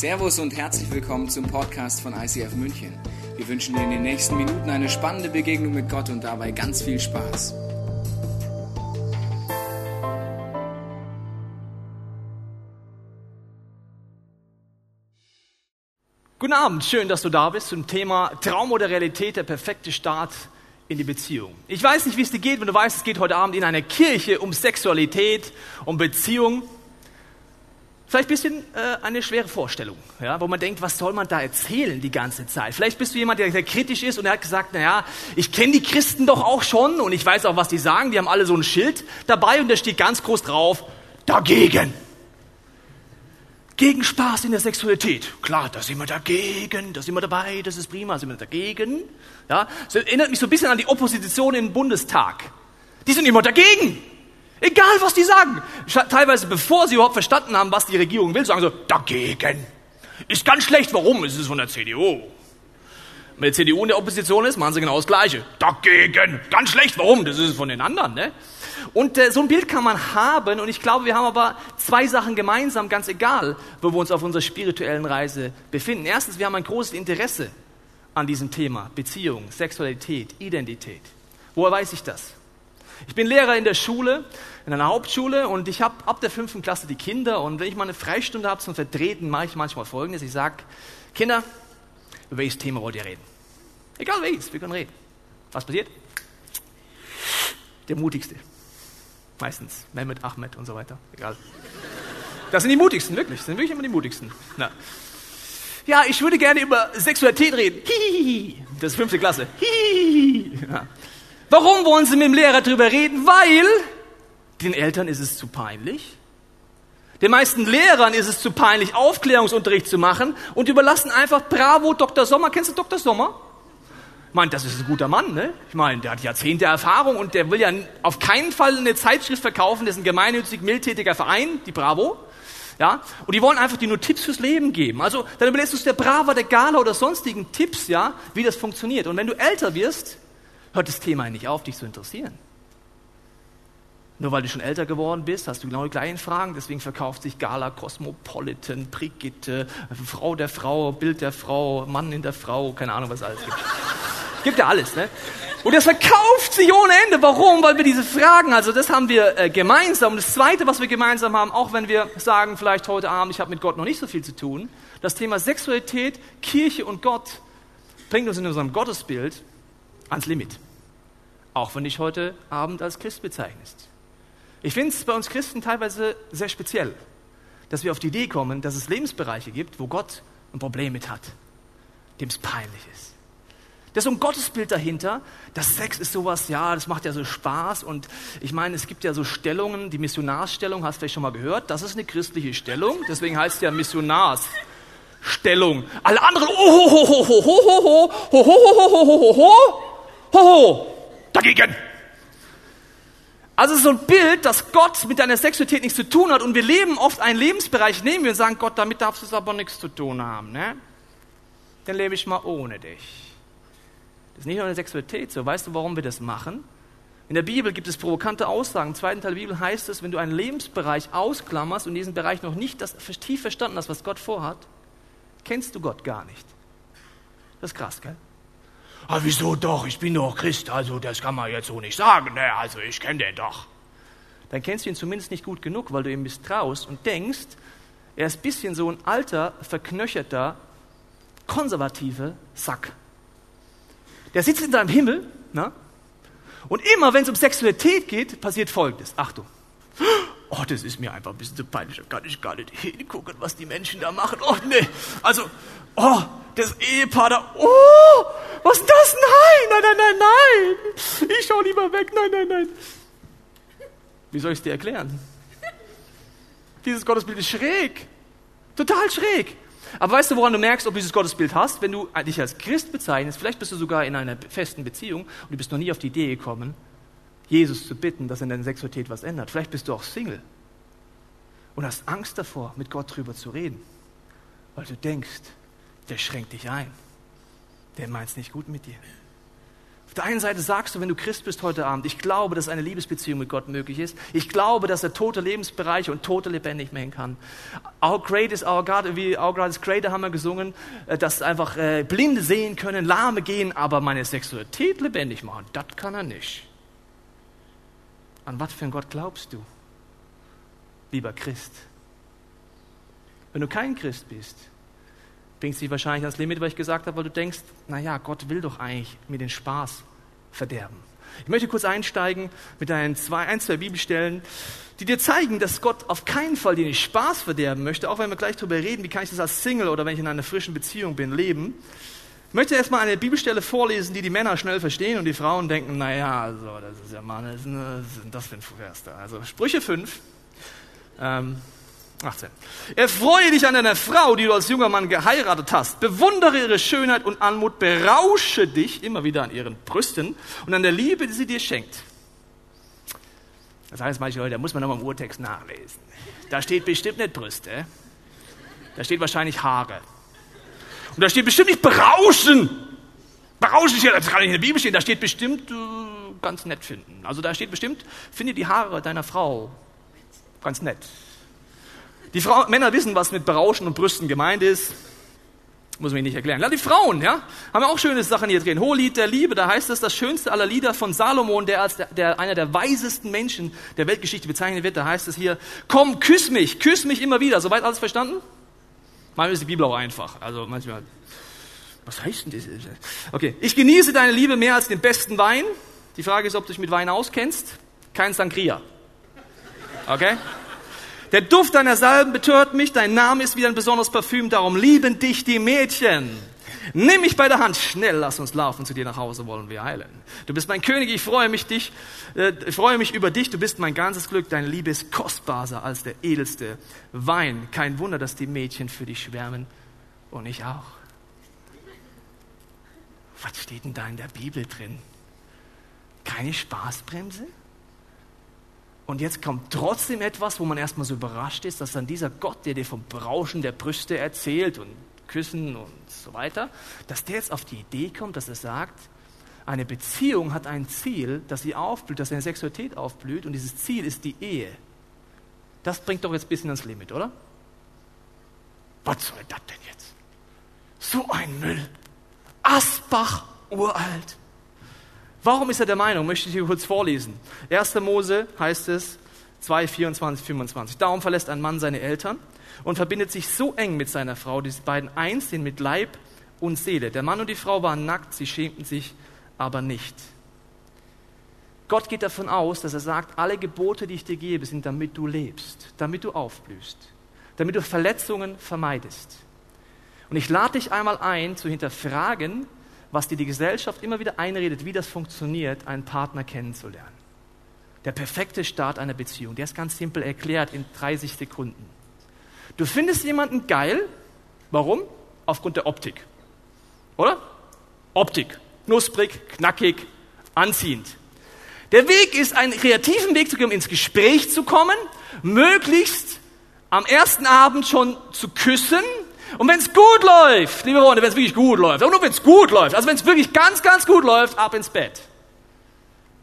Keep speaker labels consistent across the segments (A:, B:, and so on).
A: Servus und herzlich willkommen zum Podcast von ICF München. Wir wünschen dir in den nächsten Minuten eine spannende Begegnung mit Gott und dabei ganz viel Spaß.
B: Guten Abend, schön, dass du da bist zum Thema Traum oder Realität, der perfekte Start in die Beziehung. Ich weiß nicht, wie es dir geht, wenn du weißt, es geht heute Abend in einer Kirche um Sexualität, um Beziehung. Vielleicht ein bisschen äh, eine schwere Vorstellung, ja, wo man denkt, was soll man da erzählen die ganze Zeit? Vielleicht bist du jemand, der sehr kritisch ist und er hat gesagt, naja, ich kenne die Christen doch auch schon und ich weiß auch, was die sagen. Die haben alle so ein Schild dabei und da steht ganz groß drauf, dagegen. Gegen Spaß in der Sexualität. Klar, da sind wir dagegen, da sind wir dabei, das ist prima, da sind wir dagegen. Ja, das erinnert mich so ein bisschen an die Opposition im Bundestag. Die sind immer dagegen. Egal, was die sagen. Teilweise, bevor sie überhaupt verstanden haben, was die Regierung will, sagen sie, dagegen. Ist ganz schlecht. Warum? Es ist von der CDU. Wenn die CDU in der Opposition ist, machen sie genau das Gleiche. Dagegen. Ganz schlecht. Warum? Das ist von den anderen. Ne? Und äh, so ein Bild kann man haben. Und ich glaube, wir haben aber zwei Sachen gemeinsam, ganz egal, wo wir uns auf unserer spirituellen Reise befinden. Erstens, wir haben ein großes Interesse an diesem Thema. Beziehung, Sexualität, Identität. Woher weiß ich das? Ich bin Lehrer in der Schule, in einer Hauptschule und ich habe ab der fünften Klasse die Kinder und wenn ich mal eine Freistunde habe zum Vertreten, mache ich manchmal Folgendes. Ich sage, Kinder, über welches Thema wollt ihr reden? Egal welches, wir können reden. Was passiert? Der Mutigste. Meistens Mehmet, Ahmed und so weiter. Egal. Das sind die mutigsten, wirklich. Das sind wirklich immer die mutigsten. Na. Ja, ich würde gerne über Sexualität reden. Hihihi. Das ist fünfte Klasse. Hihihi. Ja. Warum wollen sie mit dem Lehrer drüber reden? Weil den Eltern ist es zu peinlich. Den meisten Lehrern ist es zu peinlich, Aufklärungsunterricht zu machen und überlassen einfach Bravo Dr. Sommer. Kennst du Dr. Sommer? Ich meine, das ist ein guter Mann, ne? Ich meine, der hat Jahrzehnte Erfahrung und der will ja auf keinen Fall eine Zeitschrift verkaufen, das ist ein gemeinnützig mildtätiger Verein, die Bravo. Ja? Und die wollen einfach dir nur Tipps fürs Leben geben. Also, dann überlässt du es der Brava, der Gala oder sonstigen Tipps, ja, wie das funktioniert. Und wenn du älter wirst, hört das Thema nicht auf, dich zu interessieren. Nur weil du schon älter geworden bist, hast du genau die gleichen Fragen. Deswegen verkauft sich Gala, Cosmopolitan, Brigitte, Frau der Frau, Bild der Frau, Mann in der Frau, keine Ahnung, was es alles gibt. Gibt ja alles, ne? Und das verkauft sich ohne Ende. Warum? Weil wir diese Fragen, also das haben wir äh, gemeinsam. Und das Zweite, was wir gemeinsam haben, auch wenn wir sagen, vielleicht heute Abend, ich habe mit Gott noch nicht so viel zu tun, das Thema Sexualität, Kirche und Gott bringt uns in unserem Gottesbild ans Limit. Auch wenn dich heute Abend als Christ bezeichnest. Ich finde es bei uns Christen teilweise sehr speziell, dass wir auf die Idee kommen, dass es Lebensbereiche gibt, wo Gott ein Problem mit hat, dem es peinlich ist. Das ist so ein Gottesbild dahinter. Das Sex ist sowas, ja, das macht ja so Spaß. Und ich meine, es gibt ja so Stellungen, die Missionarsstellung, hast du vielleicht schon mal gehört. Das ist eine christliche Stellung, deswegen heißt es ja Missionarsstellung. Alle anderen, oh, ho, ho, ho, ho, ho, ho, ho, ho, ho, ho, ho, ho, ho, ho, dagegen. Also so ein Bild, dass Gott mit deiner Sexualität nichts zu tun hat und wir leben oft einen Lebensbereich, nehmen wir und sagen, Gott, damit darfst du es aber nichts zu tun haben. Ne? Dann lebe ich mal ohne dich. Das ist nicht nur eine Sexualität so. Weißt du, warum wir das machen? In der Bibel gibt es provokante Aussagen. Im zweiten Teil der Bibel heißt es, wenn du einen Lebensbereich ausklammerst und in diesem Bereich noch nicht das tief verstanden hast, was Gott vorhat, kennst du Gott gar nicht. Das ist krass, gell? Ah, wieso doch? Ich bin doch Christ, also das kann man jetzt so nicht sagen. Ne? Also ich kenne den doch. Dann kennst du ihn zumindest nicht gut genug, weil du ihm misstraust und denkst, er ist ein bisschen so ein alter, verknöcherter, konservativer Sack. Der sitzt in seinem Himmel, ne? und immer wenn es um Sexualität geht, passiert Folgendes. Achtung. Oh, das ist mir einfach ein bisschen zu peinlich. Da kann ich gar nicht hingucken, was die Menschen da machen. Oh, nee. Also, oh, das Ehepaar da. Oh, was ist das? Nein, nein, nein, nein, nein. Ich schau lieber weg. Nein, nein, nein. Wie soll ich es dir erklären? Dieses Gottesbild ist schräg. Total schräg. Aber weißt du, woran du merkst, ob du dieses Gottesbild hast? Wenn du dich als Christ bezeichnest, vielleicht bist du sogar in einer festen Beziehung und du bist noch nie auf die Idee gekommen, Jesus zu bitten, dass in deiner Sexualität was ändert. Vielleicht bist du auch Single und hast Angst davor, mit Gott drüber zu reden, weil du denkst, der schränkt dich ein. Der meint es nicht gut mit dir. Auf der einen Seite sagst du, wenn du Christ bist heute Abend, ich glaube, dass eine Liebesbeziehung mit Gott möglich ist. Ich glaube, dass er tote Lebensbereiche und tote lebendig machen kann. Our great is our God, wie Our God is greater haben wir gesungen, äh, dass einfach äh, Blinde sehen können, Lahme gehen, aber meine Sexualität lebendig machen, das kann er nicht. An was für einen Gott glaubst du, lieber Christ? Wenn du kein Christ bist, bringst du dich wahrscheinlich ans Limit, weil ich gesagt habe, weil du denkst, naja, Gott will doch eigentlich mir den Spaß verderben. Ich möchte kurz einsteigen mit ein, zwei, ein, zwei Bibelstellen, die dir zeigen, dass Gott auf keinen Fall dir nicht Spaß verderben möchte, auch wenn wir gleich darüber reden, wie kann ich das als Single oder wenn ich in einer frischen Beziehung bin, leben. Ich möchte erstmal eine Bibelstelle vorlesen, die die Männer schnell verstehen und die Frauen denken, naja, also, das ist ja mal, was ist das für ein Vers da? Also Sprüche 5, ähm, 18. Erfreue dich an deiner Frau, die du als junger Mann geheiratet hast. Bewundere ihre Schönheit und Anmut. Berausche dich immer wieder an ihren Brüsten und an der Liebe, die sie dir schenkt. Das heißt manche Leute, da muss man nochmal im Urtext nachlesen. Da steht bestimmt nicht Brüste. Da steht wahrscheinlich Haare. Und da steht bestimmt nicht berauschen. Berauschen ja, das kann nicht in der Bibel stehen. Da steht bestimmt äh, ganz nett finden. Also da steht bestimmt, finde die Haare deiner Frau ganz nett. Die Frau, Männer wissen, was mit Berauschen und Brüsten gemeint ist. Muss man nicht erklären. Ja, die Frauen, ja, haben auch schöne Sachen hier drin. Hohelied der Liebe, da heißt es, das schönste aller Lieder von Salomon, der als der, der, einer der weisesten Menschen der Weltgeschichte bezeichnet wird. Da heißt es hier, komm, küss mich, küss mich immer wieder. Soweit alles verstanden? Manchmal ist die Bibel auch einfach. Also manchmal, was heißt denn das? Okay, ich genieße deine Liebe mehr als den besten Wein. Die Frage ist, ob du dich mit Wein auskennst. Kein Sangria. Okay? Der Duft deiner Salben betört mich, dein Name ist wie ein besonderes Parfüm, darum lieben dich die Mädchen. Nimm mich bei der Hand, schnell lass uns laufen, zu dir nach Hause wollen wir heilen. Du bist mein König, ich freue mich, dich, äh, freue mich über dich, du bist mein ganzes Glück, deine Liebe ist kostbarer als der edelste Wein. Kein Wunder, dass die Mädchen für dich schwärmen und ich auch. Was steht denn da in der Bibel drin? Keine Spaßbremse? Und jetzt kommt trotzdem etwas, wo man erstmal so überrascht ist, dass dann dieser Gott, der dir vom Berauschen der Brüste erzählt und Küssen und so weiter, dass der jetzt auf die Idee kommt, dass er sagt, eine Beziehung hat ein Ziel, dass sie aufblüht, dass seine Sexualität aufblüht und dieses Ziel ist die Ehe. Das bringt doch jetzt ein bisschen ans Limit, oder? Was soll das denn jetzt? So ein Müll. Asbach, uralt. Warum ist er der Meinung? Möchte ich hier kurz vorlesen. 1. Mose heißt es 2, 24, 25. Darum verlässt ein Mann seine Eltern und verbindet sich so eng mit seiner Frau, die beiden eins sind mit Leib und Seele. Der Mann und die Frau waren nackt, sie schämten sich aber nicht. Gott geht davon aus, dass er sagt, alle Gebote, die ich dir gebe, sind, damit du lebst, damit du aufblühst, damit du Verletzungen vermeidest. Und ich lade dich einmal ein, zu hinterfragen, was dir die Gesellschaft immer wieder einredet, wie das funktioniert, einen Partner kennenzulernen. Der perfekte Start einer Beziehung, der ist ganz simpel erklärt in 30 Sekunden. Du findest jemanden geil, warum? Aufgrund der Optik. Oder? Optik. Knusprig, knackig, anziehend. Der Weg ist, einen kreativen Weg zu geben, ins Gespräch zu kommen, möglichst am ersten Abend schon zu küssen, und wenn es gut läuft, liebe Freunde, wenn es wirklich gut läuft, aber nur wenn es gut läuft, also wenn es wirklich ganz, ganz gut läuft, ab ins Bett.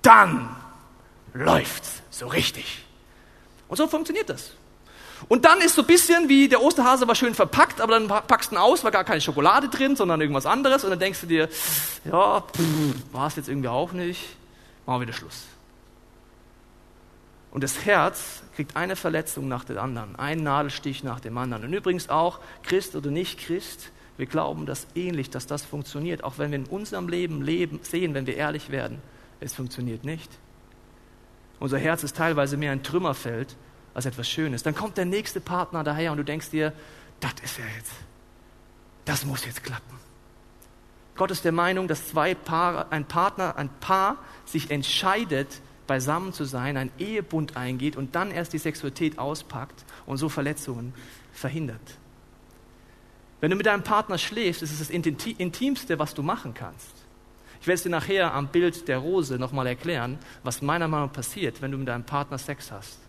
B: Dann läuft's so richtig. Und so funktioniert das. Und dann ist so ein bisschen wie der Osterhase war schön verpackt, aber dann packst du ihn aus, war gar keine Schokolade drin, sondern irgendwas anderes. Und dann denkst du dir, ja, war es jetzt irgendwie auch nicht. Machen wir wieder Schluss. Und das Herz kriegt eine Verletzung nach der anderen, einen Nadelstich nach dem anderen. Und übrigens auch, Christ oder nicht Christ, wir glauben das ähnlich, dass das funktioniert, auch wenn wir in unserem Leben, leben, sehen, wenn wir ehrlich werden, es funktioniert nicht. Unser Herz ist teilweise mehr ein Trümmerfeld als etwas Schönes. Dann kommt der nächste Partner daher und du denkst dir, das ist ja jetzt, das muss jetzt klappen. Gott ist der Meinung, dass zwei Paare, ein Partner, ein Paar sich entscheidet, beisammen zu sein, einen Ehebund eingeht und dann erst die Sexualität auspackt und so Verletzungen verhindert. Wenn du mit deinem Partner schläfst, ist es das Intimste, was du machen kannst. Ich werde es dir nachher am Bild der Rose nochmal erklären, was meiner Meinung nach passiert, wenn du mit deinem Partner Sex hast.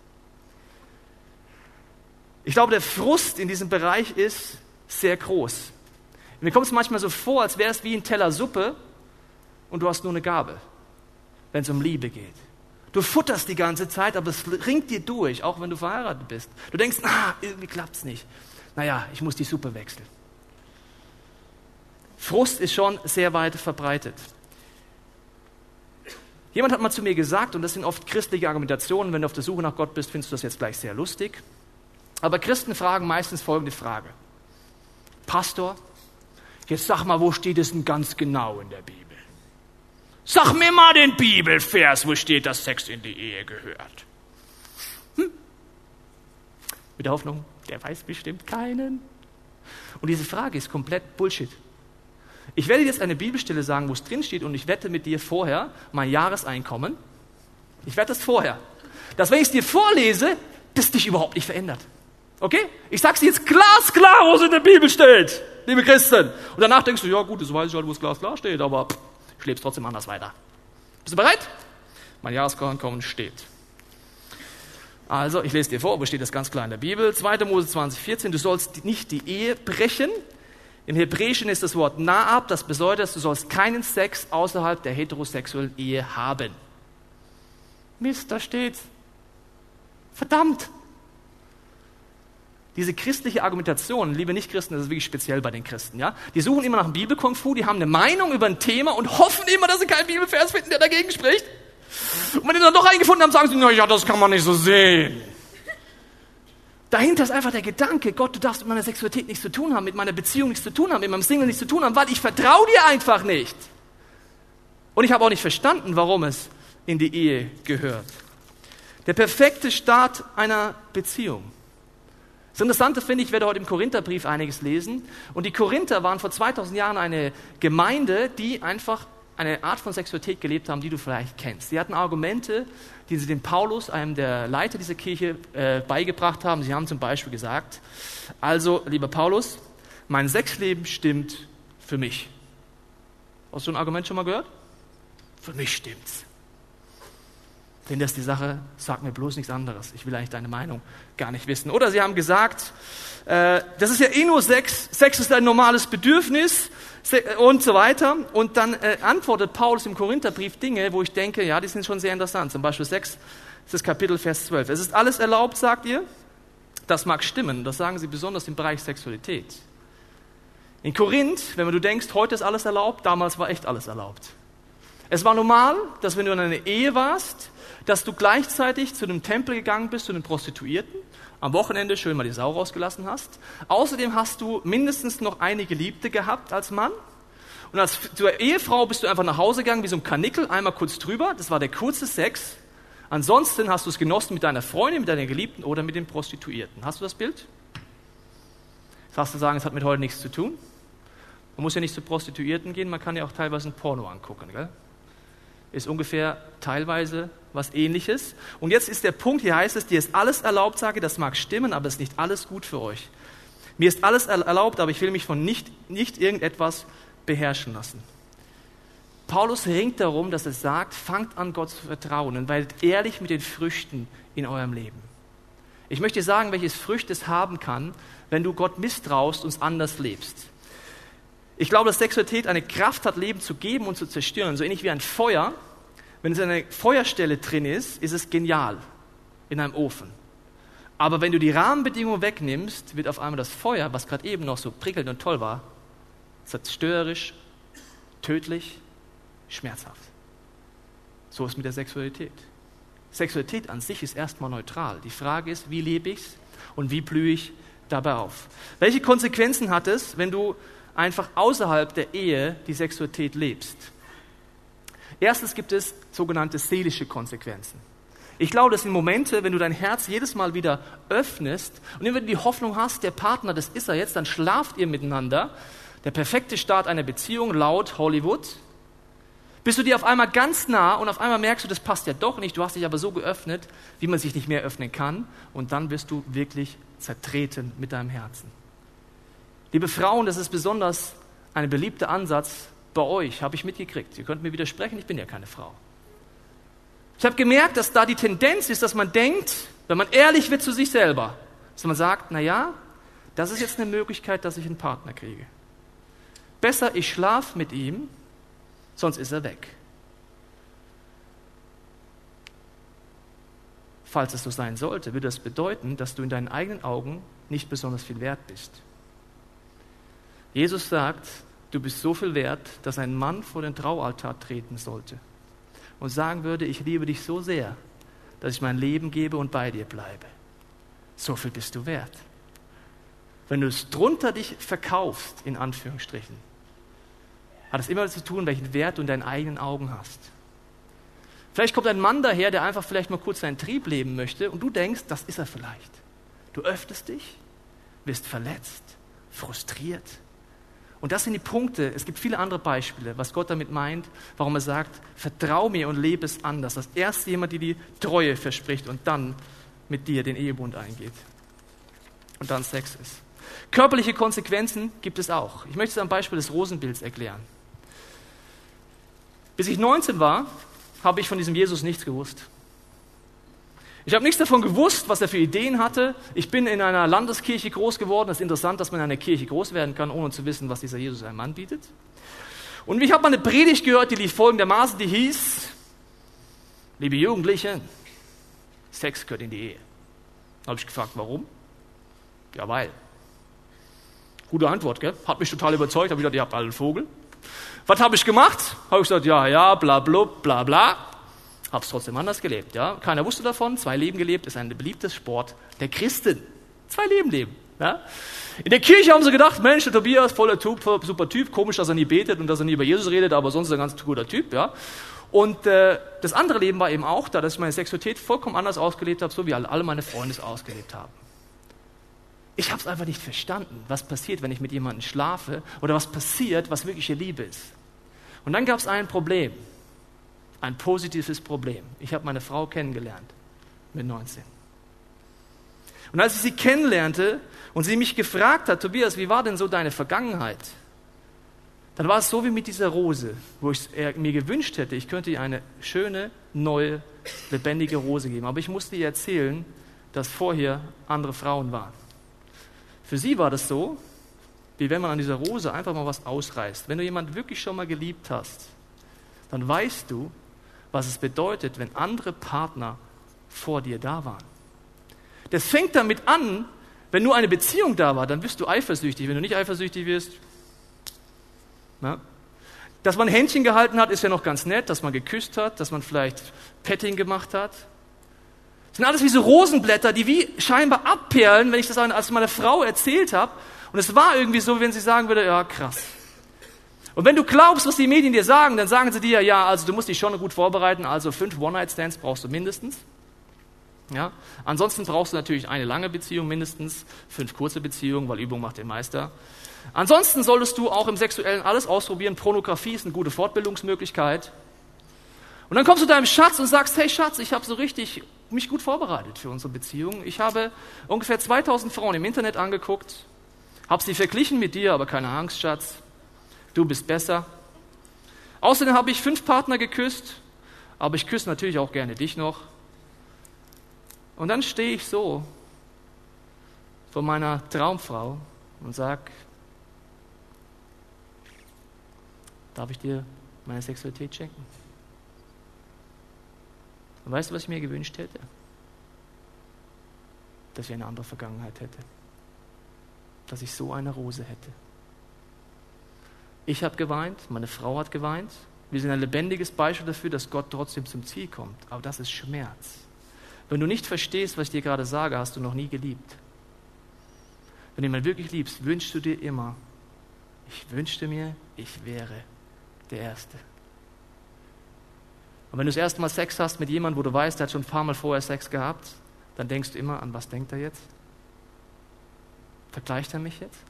B: Ich glaube, der Frust in diesem Bereich ist sehr groß. Mir kommt es manchmal so vor, als wäre es wie ein Teller Suppe und du hast nur eine Gabel, wenn es um Liebe geht. Du futterst die ganze Zeit, aber es ringt dir durch, auch wenn du verheiratet bist. Du denkst, ah, irgendwie klappt es nicht. Naja, ich muss die Suppe wechseln. Frust ist schon sehr weit verbreitet. Jemand hat mal zu mir gesagt, und das sind oft christliche Argumentationen, wenn du auf der Suche nach Gott bist, findest du das jetzt gleich sehr lustig. Aber Christen fragen meistens folgende Frage. Pastor, jetzt sag mal, wo steht es denn ganz genau in der Bibel? Sag mir mal den Bibelvers, wo steht, dass Sex in die Ehe gehört. Hm? Mit der Hoffnung, der weiß bestimmt keinen. Und diese Frage ist komplett Bullshit. Ich werde jetzt eine Bibelstelle sagen, wo es drin steht, und ich wette mit dir vorher mein Jahreseinkommen. Ich wette das vorher. Dass, wenn ich es dir vorlese, das dich überhaupt nicht verändert. Okay? Ich sag's dir jetzt glasklar, wo es in der Bibel steht, liebe Christen. Und danach denkst du, ja gut, das weiß ich halt, wo es glasklar steht, aber pff, ich lebe trotzdem anders weiter. Bist du bereit? Mein Jahreseinkommen steht. Also, ich lese dir vor, wo steht das ganz klar in der Bibel. 2. Mose 20, 14, du sollst nicht die Ehe brechen, im Hebräischen ist das Wort Naab, das bedeutet, du sollst keinen Sex außerhalb der heterosexuellen Ehe haben. Mist, da steht's. Verdammt! Diese christliche Argumentation, liebe Nichtchristen, das ist wirklich speziell bei den Christen, ja? Die suchen immer nach einem Bibelkung die haben eine Meinung über ein Thema und hoffen immer, dass sie keinen Bibelvers finden, der dagegen spricht. Und wenn sie dann doch eingefunden haben, sagen sie, na ja, das kann man nicht so sehen. Dahinter ist einfach der Gedanke, Gott, du darfst mit meiner Sexualität nichts zu tun haben, mit meiner Beziehung nichts zu tun haben, mit meinem Single nichts zu tun haben, weil ich vertraue dir einfach nicht. Und ich habe auch nicht verstanden, warum es in die Ehe gehört. Der perfekte Start einer Beziehung. Das Interessante finde ich, werde heute im Korintherbrief einiges lesen. Und die Korinther waren vor 2000 Jahren eine Gemeinde, die einfach eine Art von Sexualität gelebt haben, die du vielleicht kennst. Sie hatten Argumente, die sie dem Paulus, einem der Leiter dieser Kirche, äh, beigebracht haben. Sie haben zum Beispiel gesagt, also, lieber Paulus, mein Sexleben stimmt für mich. Hast du ein Argument schon mal gehört? Für mich stimmt's. Wenn das die Sache, sag mir bloß nichts anderes. Ich will eigentlich deine Meinung gar nicht wissen. Oder sie haben gesagt, äh, das ist ja eh nur Sex. Sex ist ein normales Bedürfnis und so weiter. Und dann äh, antwortet Paulus im Korintherbrief Dinge, wo ich denke, ja, die sind schon sehr interessant. Zum Beispiel 6, das Kapitel Vers 12. Es ist alles erlaubt, sagt ihr. Das mag stimmen. Das sagen sie besonders im Bereich Sexualität. In Korinth, wenn du denkst, heute ist alles erlaubt, damals war echt alles erlaubt. Es war normal, dass wenn du in einer Ehe warst, dass du gleichzeitig zu einem Tempel gegangen bist, zu den Prostituierten, am Wochenende schön mal die Sau rausgelassen hast. Außerdem hast du mindestens noch eine Geliebte gehabt als Mann. Und als zur Ehefrau bist du einfach nach Hause gegangen wie so ein Kanickel, einmal kurz drüber. Das war der kurze Sex. Ansonsten hast du es genossen mit deiner Freundin, mit deiner Geliebten oder mit den Prostituierten. Hast du das Bild? Das hast du sagen, es hat mit heute nichts zu tun. Man muss ja nicht zu Prostituierten gehen, man kann ja auch teilweise ein Porno angucken. Gell? Ist ungefähr teilweise was ähnliches. Und jetzt ist der Punkt, hier heißt es, dir ist alles erlaubt, sage, das mag stimmen, aber es ist nicht alles gut für euch. Mir ist alles erlaubt, aber ich will mich von nicht, nicht irgendetwas beherrschen lassen. Paulus ringt darum, dass er sagt, fangt an, Gott zu vertrauen und werdet ehrlich mit den Früchten in eurem Leben. Ich möchte sagen, welches Früchte es haben kann, wenn du Gott misstraust und anders lebst. Ich glaube, dass Sexualität eine Kraft hat, Leben zu geben und zu zerstören. So ähnlich wie ein Feuer. Wenn es eine Feuerstelle drin ist, ist es genial in einem Ofen. Aber wenn du die Rahmenbedingungen wegnimmst, wird auf einmal das Feuer, was gerade eben noch so prickelnd und toll war, zerstörerisch, tödlich, schmerzhaft. So ist es mit der Sexualität. Sexualität an sich ist erstmal neutral. Die Frage ist, wie lebe ich es und wie blühe ich dabei auf? Welche Konsequenzen hat es, wenn du einfach außerhalb der Ehe die Sexualität lebst. Erstens gibt es sogenannte seelische Konsequenzen. Ich glaube, das sind Momente, wenn du dein Herz jedes Mal wieder öffnest und du die Hoffnung hast, der Partner, das ist er jetzt, dann schlaft ihr miteinander. Der perfekte Start einer Beziehung laut Hollywood. Bist du dir auf einmal ganz nah und auf einmal merkst du, das passt ja doch nicht, du hast dich aber so geöffnet, wie man sich nicht mehr öffnen kann und dann wirst du wirklich zertreten mit deinem Herzen. Liebe Frauen, das ist besonders ein beliebter Ansatz bei euch, habe ich mitgekriegt. Ihr könnt mir widersprechen, ich bin ja keine Frau. Ich habe gemerkt, dass da die Tendenz ist, dass man denkt, wenn man ehrlich wird zu sich selber, dass man sagt, na ja, das ist jetzt eine Möglichkeit, dass ich einen Partner kriege. Besser, ich schlafe mit ihm, sonst ist er weg. Falls es so sein sollte, würde das bedeuten, dass du in deinen eigenen Augen nicht besonders viel wert bist. Jesus sagt, du bist so viel wert, dass ein Mann vor den Traualtar treten sollte und sagen würde, ich liebe dich so sehr, dass ich mein Leben gebe und bei dir bleibe. So viel bist du wert. Wenn du es drunter dich verkaufst, in Anführungsstrichen, hat es immer zu tun, welchen Wert du in deinen eigenen Augen hast. Vielleicht kommt ein Mann daher, der einfach vielleicht mal kurz seinen Trieb leben möchte und du denkst, das ist er vielleicht. Du öffnest dich, wirst verletzt, frustriert. Und das sind die Punkte. Es gibt viele andere Beispiele, was Gott damit meint, warum er sagt, vertrau mir und lebe es anders. Das erste jemand, der die Treue verspricht und dann mit dir den Ehebund eingeht. Und dann Sex ist. Körperliche Konsequenzen gibt es auch. Ich möchte es am Beispiel des Rosenbilds erklären. Bis ich 19 war, habe ich von diesem Jesus nichts gewusst. Ich habe nichts davon gewusst, was er für Ideen hatte. Ich bin in einer Landeskirche groß geworden. Es ist interessant, dass man in einer Kirche groß werden kann, ohne zu wissen, was dieser Jesus einem Mann bietet. Und ich habe mal eine Predigt gehört, die lief folgendermaßen, die hieß, liebe Jugendliche, Sex gehört in die Ehe. Da habe ich gefragt, warum? Ja, weil. Gute Antwort, gell? Hat mich total überzeugt. Habe ich gedacht, ihr habt alle einen Vogel. Was habe ich gemacht? Habe ich gesagt, ja, ja, bla, bla, bla, bla. Habe es trotzdem anders gelebt. Ja? Keiner wusste davon. Zwei Leben gelebt ist ein beliebtes Sport der Christen. Zwei Leben leben. Ja? In der Kirche haben sie gedacht, Mensch, der Tobias, voller Typ, super Typ, komisch, dass er nie betet und dass er nie über Jesus redet, aber sonst ist er ein ganz guter Typ. Ja? Und äh, das andere Leben war eben auch da, dass ich meine Sexualität vollkommen anders ausgelebt habe, so wie alle meine Freunde es ausgelebt haben. Ich habe es einfach nicht verstanden, was passiert, wenn ich mit jemandem schlafe oder was passiert, was wirkliche Liebe ist. Und dann gab es ein Problem, ein positives Problem. Ich habe meine Frau kennengelernt mit 19. Und als ich sie kennenlernte und sie mich gefragt hat, Tobias, wie war denn so deine Vergangenheit? Dann war es so wie mit dieser Rose, wo ich mir gewünscht hätte, ich könnte ihr eine schöne, neue, lebendige Rose geben. Aber ich musste ihr erzählen, dass vorher andere Frauen waren. Für sie war das so, wie wenn man an dieser Rose einfach mal was ausreißt. Wenn du jemanden wirklich schon mal geliebt hast, dann weißt du, was es bedeutet, wenn andere Partner vor dir da waren. Das fängt damit an, wenn nur eine Beziehung da war, dann bist du eifersüchtig. Wenn du nicht eifersüchtig wirst, na? dass man Händchen gehalten hat, ist ja noch ganz nett, dass man geküsst hat, dass man vielleicht Petting gemacht hat, sind alles wie so Rosenblätter, die wie scheinbar abperlen, wenn ich das als meine Frau erzählt habe. Und es war irgendwie so, wenn sie sagen würde, ja, krass. Und wenn du glaubst, was die Medien dir sagen, dann sagen sie dir, ja, also du musst dich schon gut vorbereiten, also fünf One-Night-Stands brauchst du mindestens. Ja? Ansonsten brauchst du natürlich eine lange Beziehung mindestens, fünf kurze Beziehungen, weil Übung macht den Meister. Ansonsten solltest du auch im Sexuellen alles ausprobieren. Pornografie ist eine gute Fortbildungsmöglichkeit. Und dann kommst du deinem Schatz und sagst, hey Schatz, ich habe so richtig mich gut vorbereitet für unsere Beziehung. Ich habe ungefähr 2000 Frauen im Internet angeguckt, habe sie verglichen mit dir, aber keine Angst, Schatz, du bist besser. Außerdem habe ich fünf Partner geküsst, aber ich küsse natürlich auch gerne dich noch. Und dann stehe ich so vor meiner Traumfrau und sage, darf ich dir meine Sexualität schenken? Und weißt du, was ich mir gewünscht hätte? Dass ich eine andere Vergangenheit hätte. Dass ich so eine Rose hätte. Ich habe geweint, meine Frau hat geweint. Wir sind ein lebendiges Beispiel dafür, dass Gott trotzdem zum Ziel kommt. Aber das ist Schmerz. Wenn du nicht verstehst, was ich dir gerade sage, hast du noch nie geliebt. Wenn du jemanden wirklich liebst, wünschst du dir immer, ich wünschte mir, ich wäre der Erste. Und wenn du das erste Mal Sex hast mit jemandem, wo du weißt, der hat schon ein paar Mal vorher Sex gehabt, dann denkst du immer, an was denkt er jetzt? Vergleicht er mich jetzt?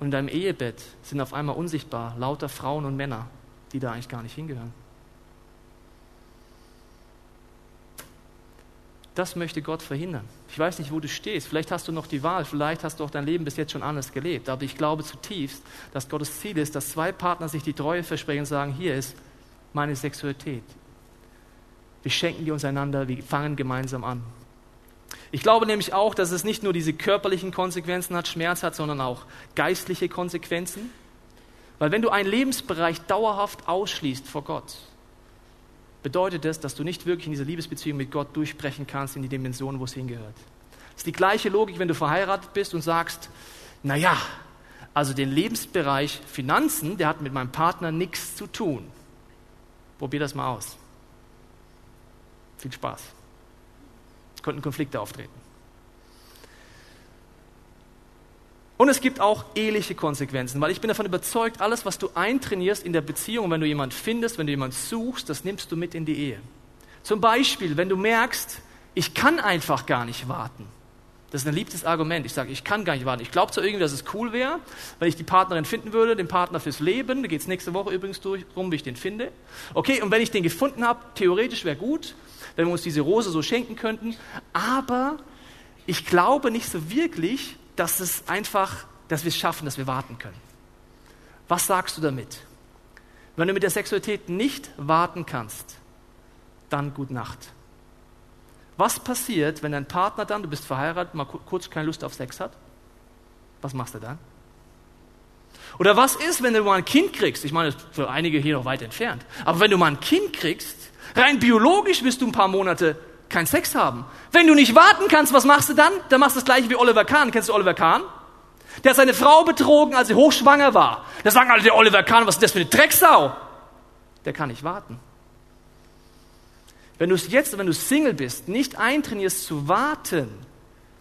B: Und in deinem Ehebett sind auf einmal unsichtbar lauter Frauen und Männer, die da eigentlich gar nicht hingehören. Das möchte Gott verhindern. Ich weiß nicht, wo du stehst. Vielleicht hast du noch die Wahl. Vielleicht hast du auch dein Leben bis jetzt schon anders gelebt. Aber ich glaube zutiefst, dass Gottes Ziel ist, dass zwei Partner sich die Treue versprechen und sagen, hier ist meine Sexualität. Wir schenken die uns einander, wir fangen gemeinsam an. Ich glaube nämlich auch, dass es nicht nur diese körperlichen Konsequenzen hat, Schmerz hat, sondern auch geistliche Konsequenzen. Weil wenn du einen Lebensbereich dauerhaft ausschließt vor Gott, bedeutet das, dass du nicht wirklich in dieser Liebesbeziehung mit Gott durchbrechen kannst in die Dimension, wo es hingehört. Das ist die gleiche Logik, wenn du verheiratet bist und sagst, naja, also den Lebensbereich Finanzen, der hat mit meinem Partner nichts zu tun. Probier das mal aus. Viel Spaß. Könnten Konflikte auftreten. Und es gibt auch eheliche Konsequenzen, weil ich bin davon überzeugt, alles, was du eintrainierst in der Beziehung, wenn du jemanden findest, wenn du jemanden suchst, das nimmst du mit in die Ehe. Zum Beispiel, wenn du merkst, ich kann einfach gar nicht warten. Das ist ein liebtes Argument. Ich sage, ich kann gar nicht warten. Ich glaube zwar irgendwie, dass es cool wäre, wenn ich die Partnerin finden würde, den Partner fürs Leben. Da geht es nächste Woche übrigens durch, rum, wie ich den finde. Okay, und wenn ich den gefunden habe, theoretisch wäre gut, wenn wir uns diese Rose so schenken könnten. Aber ich glaube nicht so wirklich, dass es einfach, dass wir es schaffen, dass wir warten können. Was sagst du damit? Wenn du mit der Sexualität nicht warten kannst, dann gut Nacht. Was passiert, wenn dein Partner dann, du bist verheiratet, mal kurz keine Lust auf Sex hat? Was machst du dann? Oder was ist, wenn du mal ein Kind kriegst? Ich meine, für einige hier noch weit entfernt. Aber wenn du mal ein Kind kriegst, rein biologisch wirst du ein paar Monate keinen Sex haben. Wenn du nicht warten kannst, was machst du dann? Dann machst du das gleiche wie Oliver Kahn. Kennst du Oliver Kahn? Der hat seine Frau betrogen, als sie hochschwanger war. Da sagen alle, der Oliver Kahn, was ist das für eine Drecksau? Der kann nicht warten. Wenn du es jetzt, wenn du Single bist, nicht eintrainierst zu warten,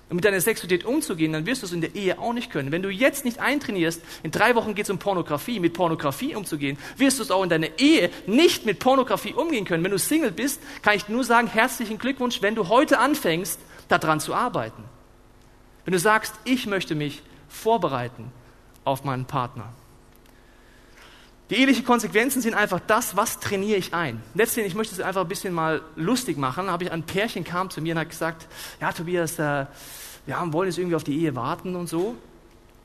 B: und mit deiner Sexualität umzugehen, dann wirst du es in der Ehe auch nicht können. Wenn du jetzt nicht eintrainierst, in drei Wochen geht es um Pornografie, mit Pornografie umzugehen, wirst du es auch in deiner Ehe nicht mit Pornografie umgehen können. Wenn du Single bist, kann ich nur sagen, herzlichen Glückwunsch, wenn du heute anfängst, daran zu arbeiten. Wenn du sagst, ich möchte mich vorbereiten auf meinen Partner. Die ehelichen Konsequenzen sind einfach das, was trainiere ich ein. Letztendlich, ich möchte es einfach ein bisschen mal lustig machen, habe ich ein Pärchen kam zu mir und hat gesagt, ja Tobias, äh, wir wollen jetzt irgendwie auf die Ehe warten und so.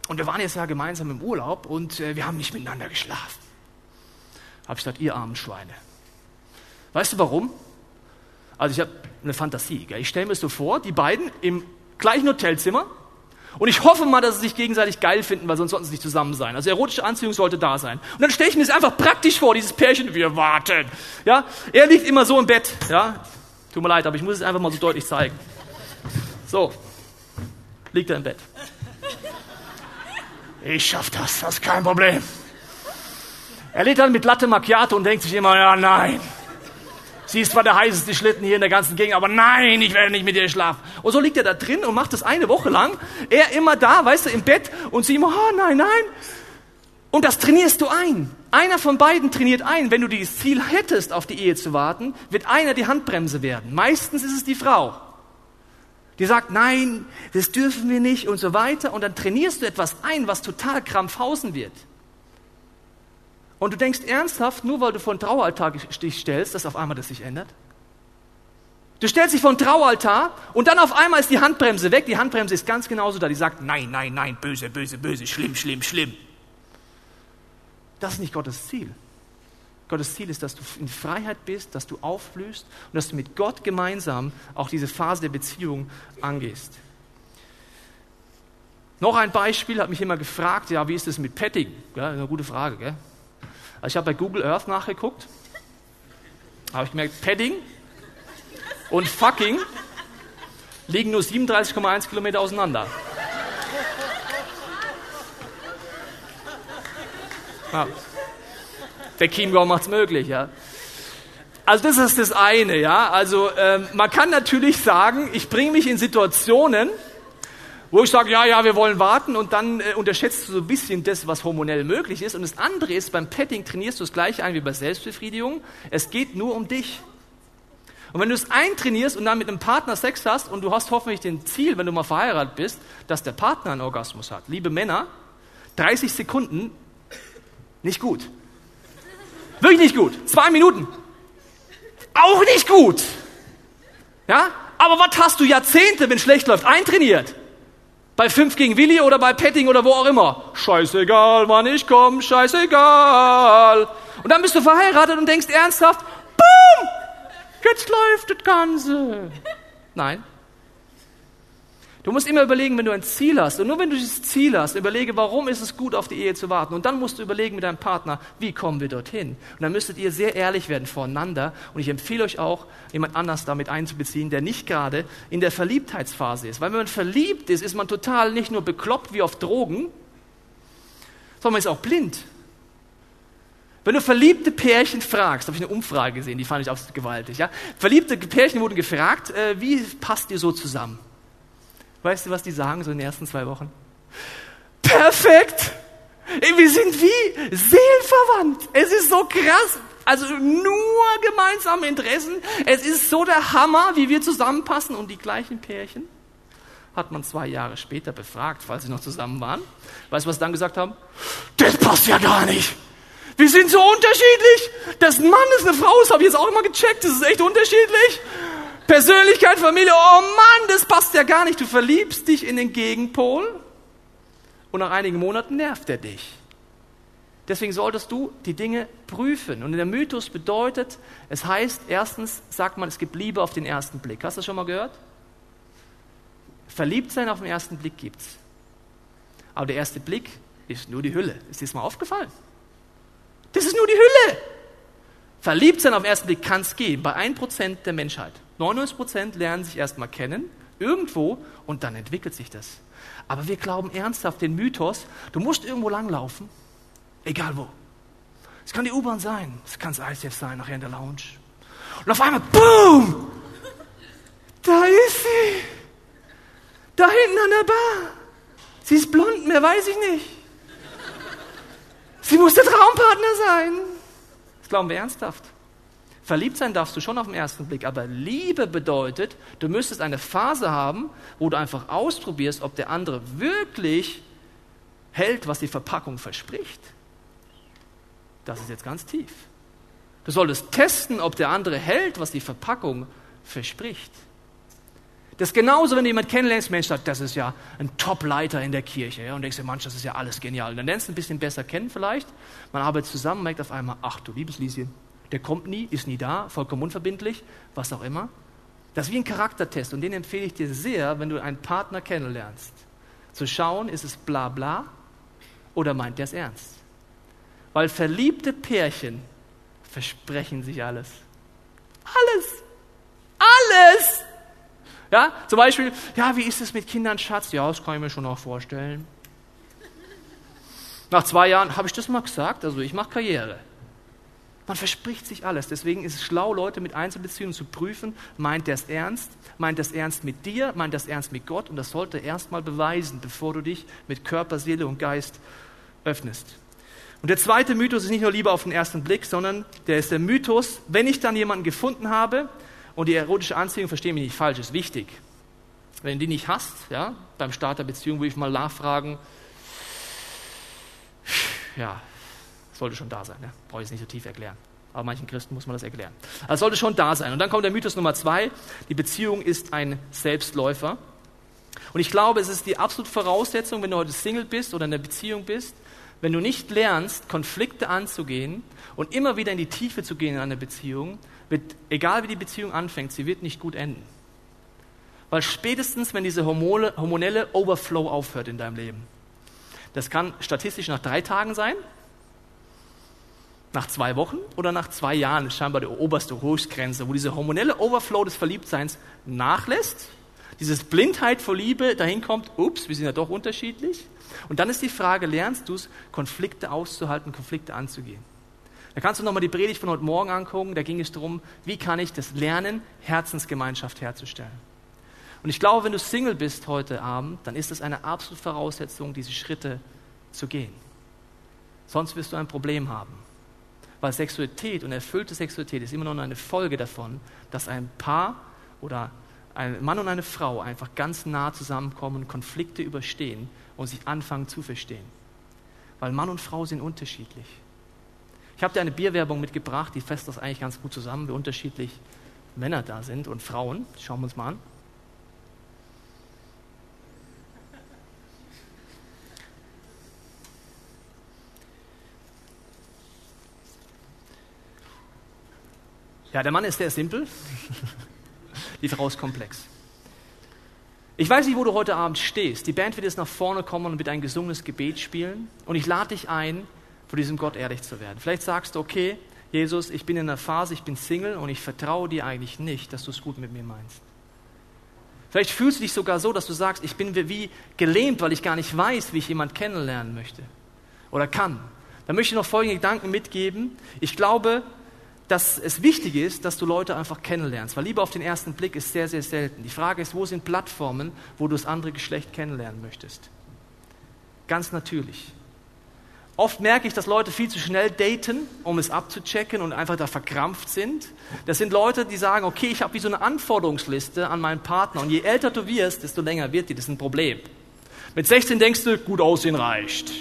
B: Und wir waren jetzt ja gemeinsam im Urlaub und äh, wir haben nicht miteinander geschlafen. Habe ich gesagt, ihr armen Schweine. Weißt du warum? Also ich habe eine Fantasie. Gell? Ich stelle mir so vor, die beiden im gleichen Hotelzimmer, und ich hoffe mal, dass sie sich gegenseitig geil finden, weil sonst sollten sie nicht zusammen sein. Also erotische Anziehung sollte da sein. Und dann stelle ich mir das einfach praktisch vor, dieses Pärchen, wir warten. Ja, er liegt immer so im Bett. Ja, tut mir leid, aber ich muss es einfach mal so deutlich zeigen. So, liegt er im Bett. Ich schaff das, das ist kein Problem. Er liegt dann mit Latte Macchiato und denkt sich immer, ja nein, Sie ist zwar der heißeste Schlitten hier in der ganzen Gegend, aber nein, ich werde nicht mit ihr schlafen. Und so liegt er da drin und macht das eine Woche lang. Er immer da, weißt du, im Bett und sie immer, oh nein, nein. Und das trainierst du ein. Einer von beiden trainiert ein. Wenn du dieses Ziel hättest, auf die Ehe zu warten, wird einer die Handbremse werden. Meistens ist es die Frau. Die sagt, nein, das dürfen wir nicht und so weiter. Und dann trainierst du etwas ein, was total krampfhausen wird. Und du denkst ernsthaft, nur weil du vor den Traualtar dich stellst, dass auf einmal das sich ändert? Du stellst dich vor den Traualtar und dann auf einmal ist die Handbremse weg. Die Handbremse ist ganz genauso da. Die sagt, nein, nein, nein, böse, böse, böse, schlimm, schlimm, schlimm. Das ist nicht Gottes Ziel. Gottes Ziel ist, dass du in Freiheit bist, dass du aufblühst und dass du mit Gott gemeinsam auch diese Phase der Beziehung angehst. Noch ein Beispiel hat mich immer gefragt, ja, wie ist es mit Petting? Ja, eine gute Frage, gell? Also ich habe bei Google Earth nachgeguckt, habe ich gemerkt, Padding und Fucking liegen nur 37,1 Kilometer auseinander. Ja. Der Chiemgau macht es möglich, ja. Also das ist das eine, ja. Also ähm, man kann natürlich sagen, ich bringe mich in Situationen, wo ich sage, ja, ja, wir wollen warten und dann äh, unterschätzt du so ein bisschen das, was hormonell möglich ist. Und das andere ist, beim Petting trainierst du das gleiche ein wie bei Selbstbefriedigung. Es geht nur um dich. Und wenn du es eintrainierst und dann mit einem Partner Sex hast und du hast hoffentlich den Ziel, wenn du mal verheiratet bist, dass der Partner einen Orgasmus hat. Liebe Männer, 30 Sekunden, nicht gut. Wirklich nicht gut. Zwei Minuten. Auch nicht gut. Ja? Aber was hast du Jahrzehnte, wenn schlecht läuft, eintrainiert? Bei 5 gegen Willi oder bei Petting oder wo auch immer. Scheißegal, wann ich komme, scheißegal. Und dann bist du verheiratet und denkst ernsthaft, boom, jetzt läuft das Ganze. Nein. Du musst immer überlegen, wenn du ein Ziel hast. Und nur wenn du dieses Ziel hast, überlege, warum ist es gut, auf die Ehe zu warten. Und dann musst du überlegen mit deinem Partner, wie kommen wir dorthin. Und dann müsstet ihr sehr ehrlich werden voreinander. Und ich empfehle euch auch, jemand anders damit einzubeziehen, der nicht gerade in der Verliebtheitsphase ist. Weil wenn man verliebt ist, ist man total nicht nur bekloppt wie auf Drogen, sondern man ist auch blind. Wenn du verliebte Pärchen fragst, habe ich eine Umfrage gesehen, die fand ich absolut gewaltig. Ja? Verliebte Pärchen wurden gefragt, äh, wie passt ihr so zusammen? Weißt du, was die sagen so in den ersten zwei Wochen? Perfekt! Wir sind wie seelenverwandt. Es ist so krass. Also nur gemeinsame Interessen. Es ist so der Hammer, wie wir zusammenpassen. Und die gleichen Pärchen hat man zwei Jahre später befragt, falls sie noch zusammen waren. Weißt du, was sie dann gesagt haben? Das passt ja gar nicht. Wir sind so unterschiedlich. Das Mann ist eine Frau, das habe ich jetzt auch immer gecheckt. Das ist echt unterschiedlich. Persönlichkeit, Familie, oh Mann, das passt ja gar nicht. Du verliebst dich in den Gegenpol und nach einigen Monaten nervt er dich. Deswegen solltest du die Dinge prüfen. Und der Mythos bedeutet, es heißt, erstens sagt man, es gibt Liebe auf den ersten Blick. Hast du das schon mal gehört? Verliebtsein auf den ersten Blick gibt's. Aber der erste Blick ist nur die Hülle. Ist dir das mal aufgefallen? Das ist nur die Hülle. Verliebtsein auf den ersten Blick kann es gehen, bei 1% der Menschheit. 99% lernen sich erstmal kennen, irgendwo, und dann entwickelt sich das. Aber wir glauben ernsthaft den Mythos, du musst irgendwo langlaufen, egal wo. Es kann die U-Bahn sein, es kann das ICF sein, nachher in der Lounge. Und auf einmal, boom! Da ist sie! Da hinten an der Bar! Sie ist blond, mehr weiß ich nicht. Sie muss der Traumpartner sein. Das glauben wir ernsthaft. Verliebt sein darfst du schon auf den ersten Blick, aber Liebe bedeutet, du müsstest eine Phase haben, wo du einfach ausprobierst, ob der andere wirklich hält, was die Verpackung verspricht. Das ist jetzt ganz tief. Du solltest testen, ob der andere hält, was die Verpackung verspricht. Das ist genauso, wenn du jemanden kennenlernst, Mensch, das ist ja ein Top-Leiter in der Kirche. Ja, und denkst dir, Mensch, das ist ja alles genial. Und dann lernst du ein bisschen besser kennen vielleicht. Man arbeitet zusammen, merkt auf einmal, ach du liebes Lieschen, der kommt nie, ist nie da, vollkommen unverbindlich, was auch immer. Das ist wie ein Charaktertest und den empfehle ich dir sehr, wenn du einen Partner kennenlernst. Zu schauen, ist es bla bla oder meint der es ernst? Weil verliebte Pärchen versprechen sich alles. Alles. Alles. Ja, zum Beispiel, ja, wie ist es mit Kindern, Schatz? Ja, das kann ich mir schon auch vorstellen. Nach zwei Jahren, habe ich das mal gesagt? Also ich mache Karriere. Man verspricht sich alles. Deswegen ist es schlau, Leute mit Einzelbeziehungen zu prüfen. Meint er es ernst? Meint er es ernst mit dir? Meint er es ernst mit Gott? Und das sollte erstmal beweisen, bevor du dich mit Körper, Seele und Geist öffnest. Und der zweite Mythos ist nicht nur Liebe auf den ersten Blick, sondern der ist der Mythos, wenn ich dann jemanden gefunden habe und die erotische Anziehung, verstehe mich nicht falsch, ist wichtig. Wenn du die nicht hast, ja, beim Start der Beziehung würde ich mal nachfragen, ja, sollte schon da sein. Ne? Brauche ich es nicht so tief erklären. Aber manchen Christen muss man das erklären. Also sollte schon da sein. Und dann kommt der Mythos Nummer zwei. Die Beziehung ist ein Selbstläufer. Und ich glaube, es ist die absolute Voraussetzung, wenn du heute Single bist oder in der Beziehung bist, wenn du nicht lernst, Konflikte anzugehen und immer wieder in die Tiefe zu gehen in einer Beziehung, wird, egal wie die Beziehung anfängt, sie wird nicht gut enden. Weil spätestens, wenn diese hormonelle Overflow aufhört in deinem Leben, das kann statistisch nach drei Tagen sein, nach zwei Wochen oder nach zwei Jahren ist scheinbar die oberste Höchstgrenze, wo dieser hormonelle Overflow des Verliebtseins nachlässt, dieses Blindheit vor Liebe dahin kommt, ups, wir sind ja doch unterschiedlich. Und dann ist die Frage, lernst du es, Konflikte auszuhalten, Konflikte anzugehen? Da kannst du nochmal die Predigt von heute Morgen angucken, da ging es darum, wie kann ich das lernen, Herzensgemeinschaft herzustellen. Und ich glaube, wenn du Single bist heute Abend, dann ist es eine absolute Voraussetzung, diese Schritte zu gehen. Sonst wirst du ein Problem haben. Weil Sexualität und erfüllte Sexualität ist immer noch eine Folge davon, dass ein Paar oder ein Mann und eine Frau einfach ganz nah zusammenkommen, Konflikte überstehen und sich anfangen zu verstehen. Weil Mann und Frau sind unterschiedlich. Ich habe dir eine Bierwerbung mitgebracht, die fasst das eigentlich ganz gut zusammen, wie unterschiedlich Männer da sind und Frauen. Schauen wir uns mal an. Ja, der Mann ist sehr simpel, die Frau ist komplex. Ich weiß nicht, wo du heute Abend stehst. Die Band wird jetzt nach vorne kommen und wird ein gesungenes Gebet spielen. Und ich lade dich ein, vor diesem Gott ehrlich zu werden. Vielleicht sagst du, okay, Jesus, ich bin in einer Phase, ich bin Single und ich vertraue dir eigentlich nicht, dass du es gut mit mir meinst. Vielleicht fühlst du dich sogar so, dass du sagst, ich bin wie gelähmt, weil ich gar nicht weiß, wie ich jemanden kennenlernen möchte oder kann. Dann möchte ich noch folgende Gedanken mitgeben. Ich glaube, dass es wichtig ist, dass du Leute einfach kennenlernst, weil Liebe auf den ersten Blick ist sehr, sehr selten. Die Frage ist, wo sind Plattformen, wo du das andere Geschlecht kennenlernen möchtest? Ganz natürlich. Oft merke ich, dass Leute viel zu schnell daten, um es abzuchecken und einfach da verkrampft sind. Das sind Leute, die sagen, okay, ich habe wie so eine Anforderungsliste an meinen Partner und je älter du wirst, desto länger wird die. Das ist ein Problem. Mit 16 denkst du, gut aussehen reicht.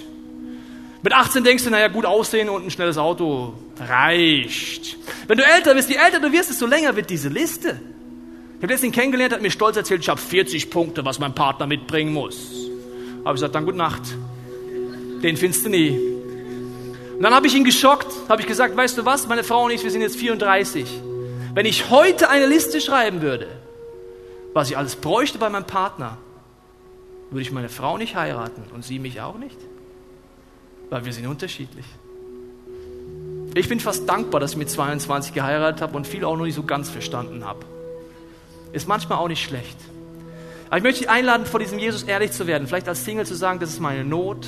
B: Mit 18 denkst du, naja, gut aussehen und ein schnelles Auto reicht. Wenn du älter bist, je älter du wirst, desto länger wird diese Liste. Ich habe letztens kennengelernt, hat mir stolz erzählt, ich habe 40 Punkte, was mein Partner mitbringen muss. Habe ich gesagt, dann gute Nacht. Den findest du nie. Und dann habe ich ihn geschockt, habe ich gesagt, weißt du was, meine Frau und ich, wir sind jetzt 34. Wenn ich heute eine Liste schreiben würde, was ich alles bräuchte bei meinem Partner, würde ich meine Frau nicht heiraten und sie mich auch nicht. Weil wir sind unterschiedlich. Ich bin fast dankbar, dass ich mit 22 geheiratet habe und viel auch noch nicht so ganz verstanden habe. Ist manchmal auch nicht schlecht. Aber ich möchte dich einladen, vor diesem Jesus ehrlich zu werden. Vielleicht als Single zu sagen, das ist meine Not,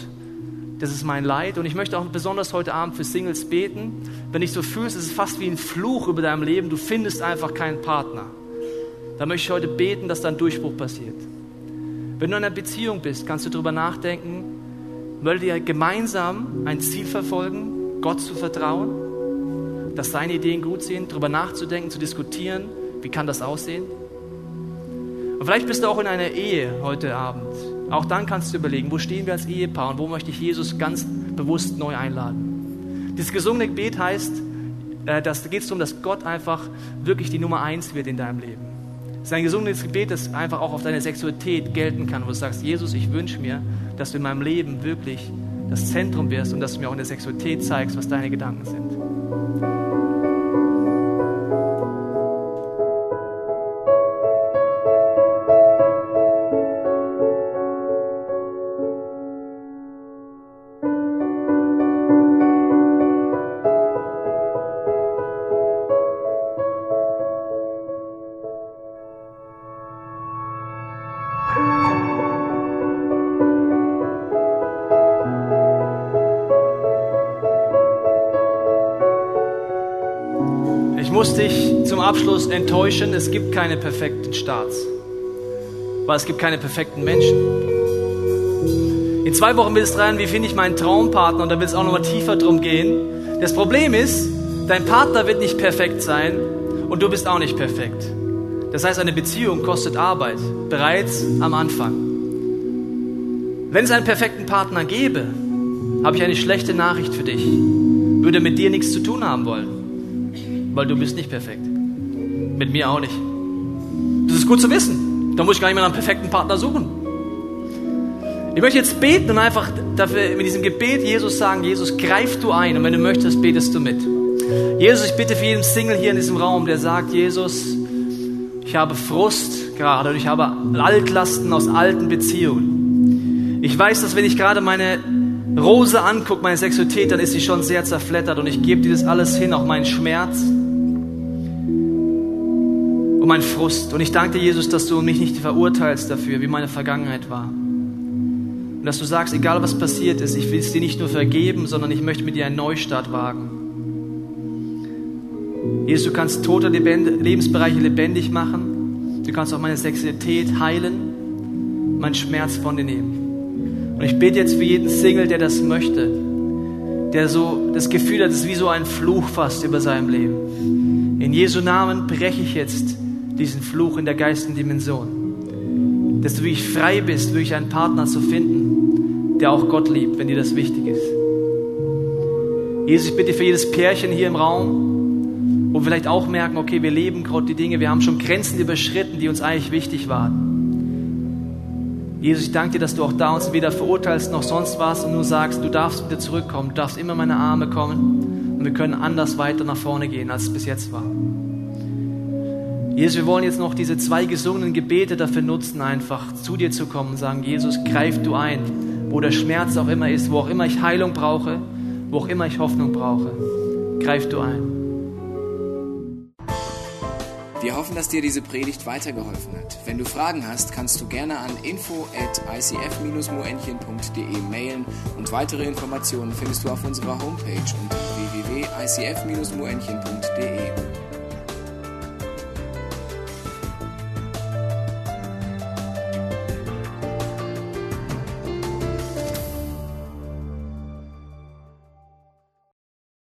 B: das ist mein Leid. Und ich möchte auch besonders heute Abend für Singles beten. Wenn dich so fühlst, ist es fast wie ein Fluch über deinem Leben. Du findest einfach keinen Partner. Da möchte ich heute beten, dass da ein Durchbruch passiert. Wenn du in einer Beziehung bist, kannst du darüber nachdenken, wollt ihr gemeinsam ein Ziel verfolgen, Gott zu vertrauen, dass seine Ideen gut sind, darüber nachzudenken, zu diskutieren, wie kann das aussehen? Und vielleicht bist du auch in einer Ehe heute Abend. Auch dann kannst du überlegen, wo stehen wir als Ehepaar und wo möchte ich Jesus ganz bewusst neu einladen. Dieses gesungene Gebet heißt, äh, geht es darum, dass Gott einfach wirklich die Nummer eins wird in deinem Leben. Es ist ein gesundes Gebet, das einfach auch auf deine Sexualität gelten kann, wo du sagst, Jesus, ich wünsche mir, dass du in meinem Leben wirklich das Zentrum wirst und dass du mir auch in der Sexualität zeigst, was deine Gedanken sind. Abschluss enttäuschen, es gibt keine perfekten Starts, weil es gibt keine perfekten Menschen. In zwei Wochen wird es dran, wie finde ich meinen Traumpartner und da wird es auch nochmal tiefer drum gehen. Das Problem ist, dein Partner wird nicht perfekt sein und du bist auch nicht perfekt. Das heißt, eine Beziehung kostet Arbeit, bereits am Anfang. Wenn es einen perfekten Partner gäbe, habe ich eine schlechte Nachricht für dich. Würde mit dir nichts zu tun haben wollen weil du bist nicht perfekt. Mit mir auch nicht. Das ist gut zu wissen. Da muss ich gar nicht mehr einen perfekten Partner suchen. Ich möchte jetzt beten und einfach dafür mit diesem Gebet Jesus sagen, Jesus, greif du ein und wenn du möchtest, betest du mit. Jesus, ich bitte für jeden Single hier in diesem Raum, der sagt, Jesus, ich habe Frust gerade und ich habe Altlasten aus alten Beziehungen. Ich weiß, dass wenn ich gerade meine Rose angucke, meine Sexualität, dann ist sie schon sehr zerflettert und ich gebe dir das alles hin, auch meinen Schmerz meinen Frust. Und ich danke dir, Jesus, dass du mich nicht verurteilst dafür, wie meine Vergangenheit war. Und dass du sagst, egal was passiert ist, ich will es dir nicht nur vergeben, sondern ich möchte mit dir einen Neustart wagen. Jesus, du kannst tote Lebensbereiche lebendig machen. Du kannst auch meine Sexualität heilen, meinen Schmerz von dir nehmen. Und ich bete jetzt für jeden Single, der das möchte, der so das Gefühl hat, es ist wie so ein Fluch fast über seinem Leben. In Jesu Namen breche ich jetzt diesen Fluch in der geistigen Dimension. Dass du wirklich frei bist, wirklich einen Partner zu finden, der auch Gott liebt, wenn dir das wichtig ist. Jesus, ich bitte für jedes Pärchen hier im Raum, wo wir vielleicht auch merken, okay, wir leben gerade die Dinge, wir haben schon Grenzen überschritten, die uns eigentlich wichtig waren. Jesus, ich danke dir, dass du auch da uns weder verurteilst noch sonst was und nur sagst, du darfst wieder zurückkommen, du darfst immer in meine Arme kommen und wir können anders weiter nach vorne gehen, als es bis jetzt war. Jesus, wir wollen jetzt noch diese zwei gesungenen Gebete dafür nutzen, einfach zu dir zu kommen und sagen, Jesus, greif du ein, wo der Schmerz auch immer ist, wo auch immer ich Heilung brauche, wo auch immer ich Hoffnung brauche. Greif du ein.
A: Wir hoffen, dass dir diese Predigt weitergeholfen hat. Wenn du Fragen hast, kannst du gerne an info at icf-moenchen.de mailen und weitere Informationen findest du auf unserer Homepage unter www.icf-moenchen.de.